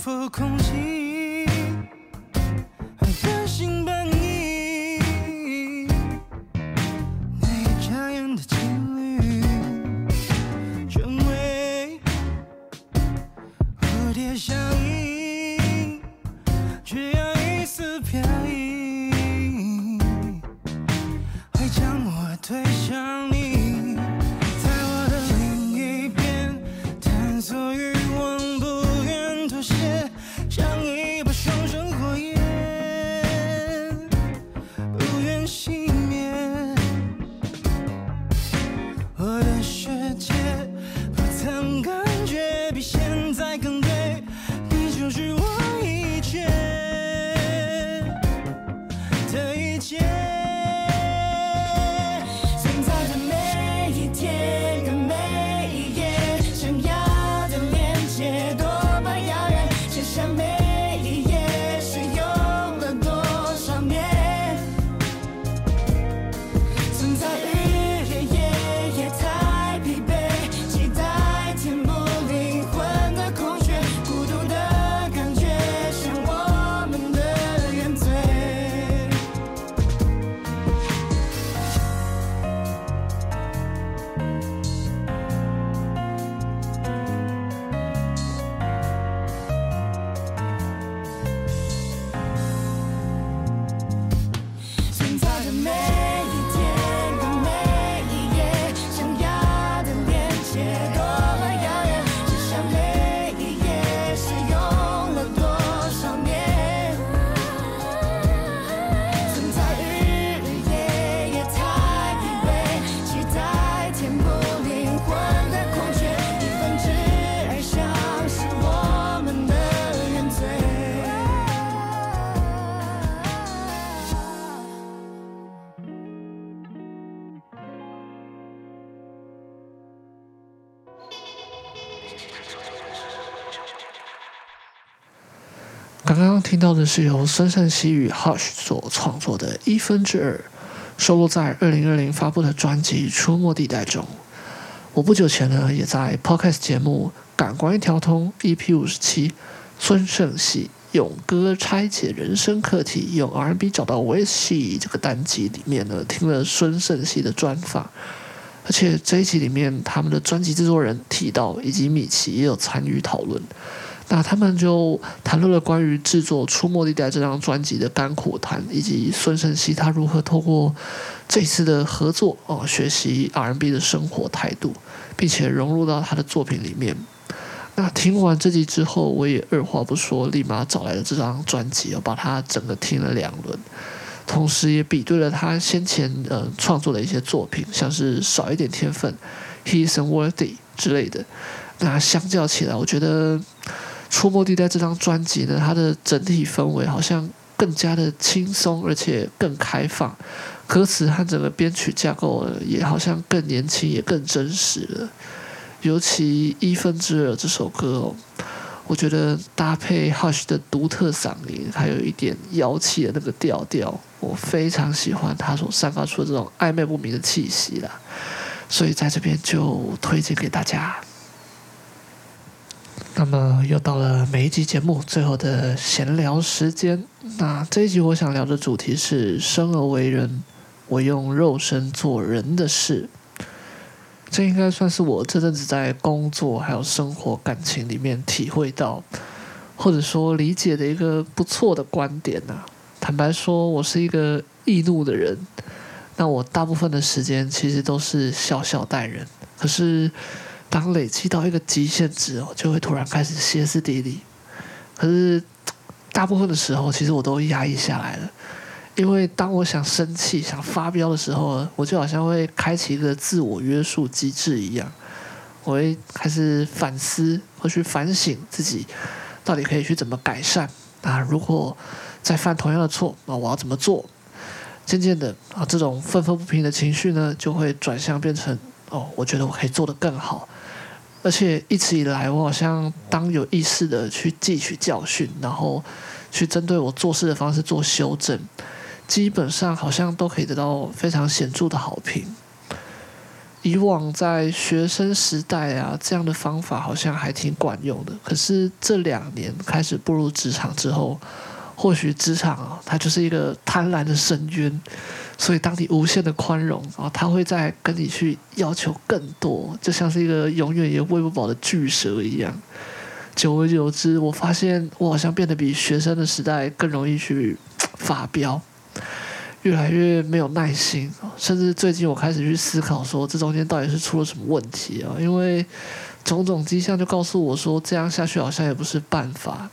G: 否空
A: 气，听到的是由孙盛希与 Hush 所创作的一分之二，收录在二零二零发布的专辑《出没地带》中。我不久前呢，也在 Podcast 节目《感官一条通》EP 五十七，孙盛希用歌拆解人生课题，用 R&B 找到 w i s h 这个单集里面呢，听了孙盛希的专访，而且这一集里面他们的专辑制作人提到，以及米奇也有参与讨论。那他们就谈论了关于制作《出没地带》这张专辑的甘苦谈，以及孙盛希他如何透过这次的合作哦，学习 R&B 的生活态度，并且融入到他的作品里面。那听完这集之后，我也二话不说，立马找来了这张专辑，我把它整个听了两轮，同时也比对了他先前呃创作的一些作品，像是少一点天分、He Isn't Worthy 之类的。那相较起来，我觉得。《出没地带》这张专辑呢，它的整体氛围好像更加的轻松，而且更开放。歌词和整个编曲架构也好像更年轻，也更真实了。尤其一分之二这首歌哦，我觉得搭配 Hush 的独特嗓音，还有一点妖气的那个调调，我非常喜欢他所散发出的这种暧昧不明的气息啦。所以在这边就推荐给大家。那么又到了每一集节目最后的闲聊时间。那这一集我想聊的主题是生而为人，我用肉身做人的事。这应该算是我这阵子在工作还有生活感情里面体会到，或者说理解的一个不错的观点呐。坦白说，我是一个易怒的人，那我大部分的时间其实都是笑笑待人，可是。当累积到一个极限值哦，就会突然开始歇斯底里。可是大部分的时候，其实我都压抑下来了。因为当我想生气、想发飙的时候，我就好像会开启一个自我约束机制一样，我会开始反思，会去反省自己到底可以去怎么改善。啊，如果再犯同样的错，那我要怎么做？渐渐的啊，这种愤愤不平的情绪呢，就会转向变成哦，我觉得我可以做得更好。而且一直以来，我好像当有意识的去汲取教训，然后去针对我做事的方式做修正，基本上好像都可以得到非常显著的好评。以往在学生时代啊，这样的方法好像还挺管用的。可是这两年开始步入职场之后，或许职场啊，它就是一个贪婪的深渊。所以，当你无限的宽容，然后他会再跟你去要求更多，就像是一个永远也喂不饱的巨蛇一样。久而久之，我发现我好像变得比学生的时代更容易去发飙，越来越没有耐心。甚至最近，我开始去思考说，这中间到底是出了什么问题啊？因为种种迹象就告诉我说，这样下去好像也不是办法。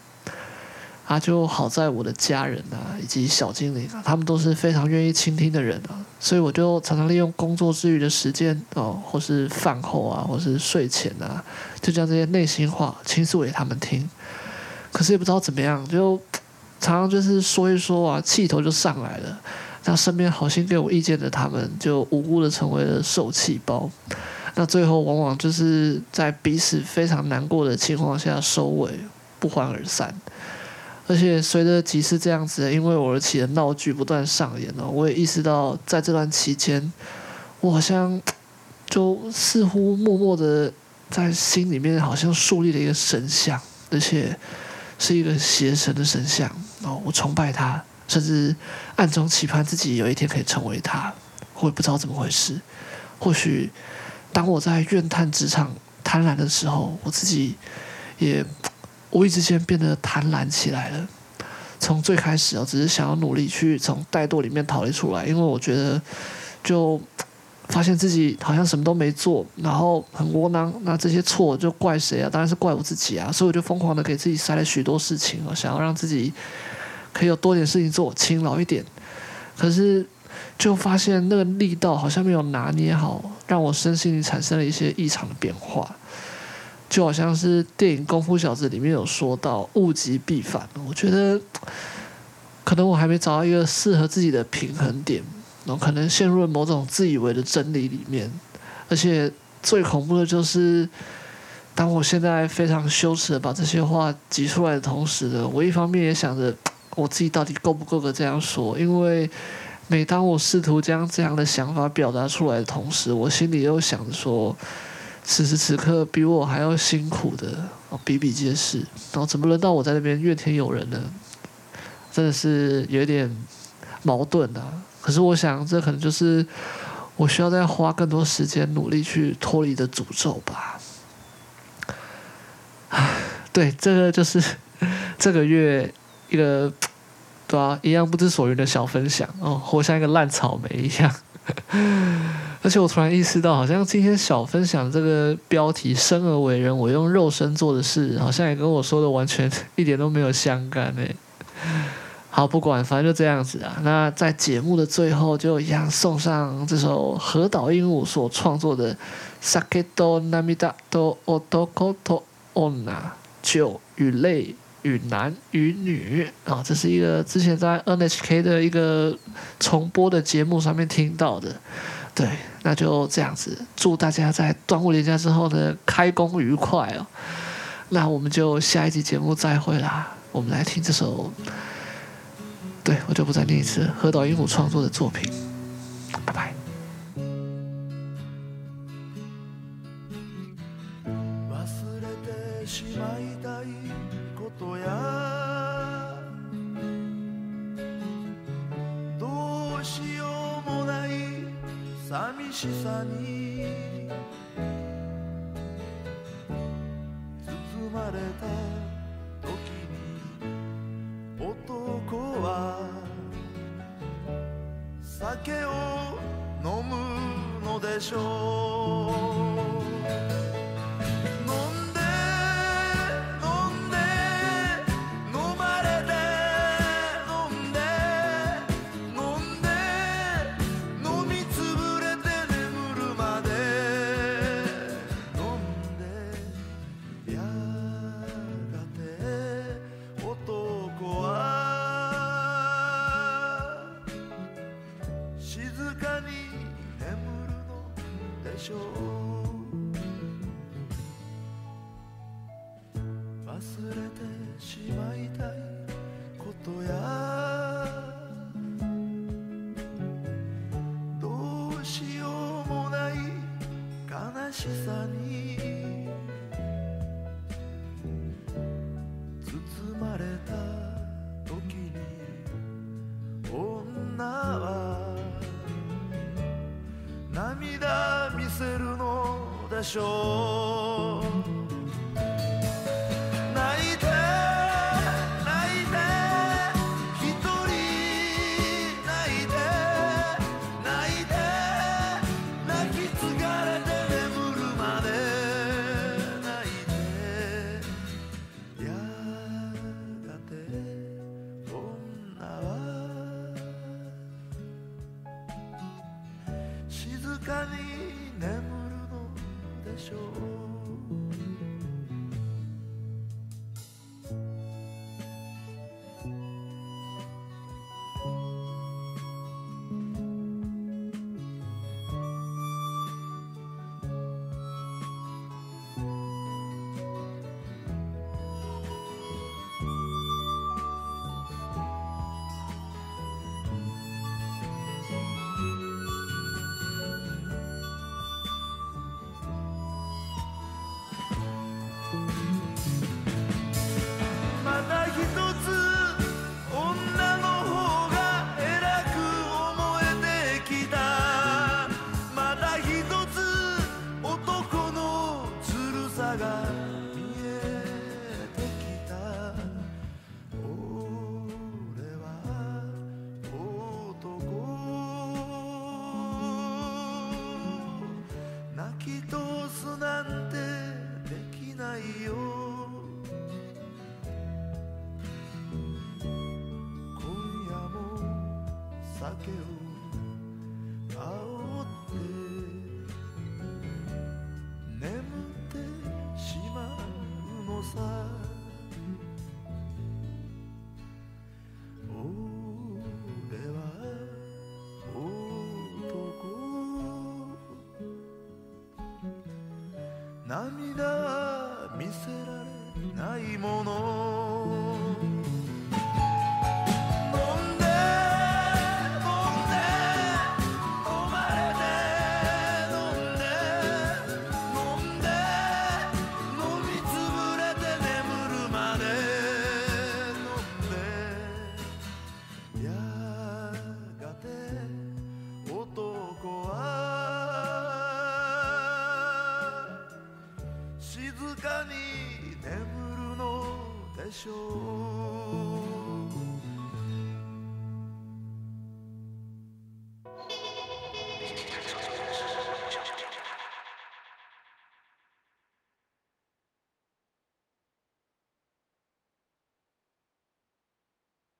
A: 啊，就好在我的家人啊，以及小精灵啊，他们都是非常愿意倾听的人啊，所以我就常常利用工作之余的时间哦，或是饭后啊，或是睡前啊，就将这些内心话倾诉给他们听。可是也不知道怎么样，就常常就是说一说啊，气头就上来了。那身边好心给我意见的他们，就无辜的成为了受气包。那最后往往就是在彼此非常难过的情况下收尾，不欢而散。而且随着几次这样子因为我而起的闹剧不断上演呢，我也意识到在这段期间，我好像就似乎默默的在心里面好像树立了一个神像，而且是一个邪神的神像哦，我崇拜他，甚至暗中期盼自己有一天可以成为他。我也不知道怎么回事，或许当我在怨叹职场贪婪的时候，我自己也。无意之间变得贪婪起来了。从最开始啊，只是想要努力去从怠惰里面逃离出来，因为我觉得就发现自己好像什么都没做，然后很窝囊。那这些错就怪谁啊？当然是怪我自己啊！所以我就疯狂的给自己塞了许多事情，想要让自己可以有多点事情做，勤劳一点。可是就发现那个力道好像没有拿捏好，让我身心里产生了一些异常的变化。就好像是电影《功夫小子》里面有说到“物极必反”，我觉得可能我还没找到一个适合自己的平衡点，然后可能陷入了某种自以为的真理里面，而且最恐怖的就是当我现在非常羞耻的把这些话挤出来的同时呢，我一方面也想着我自己到底够不够格这样说，因为每当我试图将这样的想法表达出来的同时，我心里又想着说，此时此刻比我还要辛苦的比比皆是，然后怎么轮到我在那边怨天尤人呢？真的是有点矛盾啊。可是我想，这可能就是我需要再花更多时间努力去脱离的诅咒吧。唉，对，这个就是这个月一个对啊，一样不知所云的小分享哦，活像一个烂草莓一样。而且我突然意识到，好像今天小分享这个标题“生而为人，我用肉身做的事”，好像也跟我说的完全一点都没有相干诶。好，不管，反正就这样子啊。那在节目的最后，就一样送上这首鹤岛鹦鹉所创作的《酒と涙と男と女》，酒与泪与男与女啊，这是一个之前在 NHK 的一个重播的节目上面听到的。 对，那就这样子，祝大家在端午连假之后呢，开工愉快哦。那我们就下一集节目再会啦。我们来听这首。对，我就不再念一次何岛鹦鹉创作的作品，拜拜。
D: しさに包まれた時に男は酒を
P: 飲むのでしょう。Show.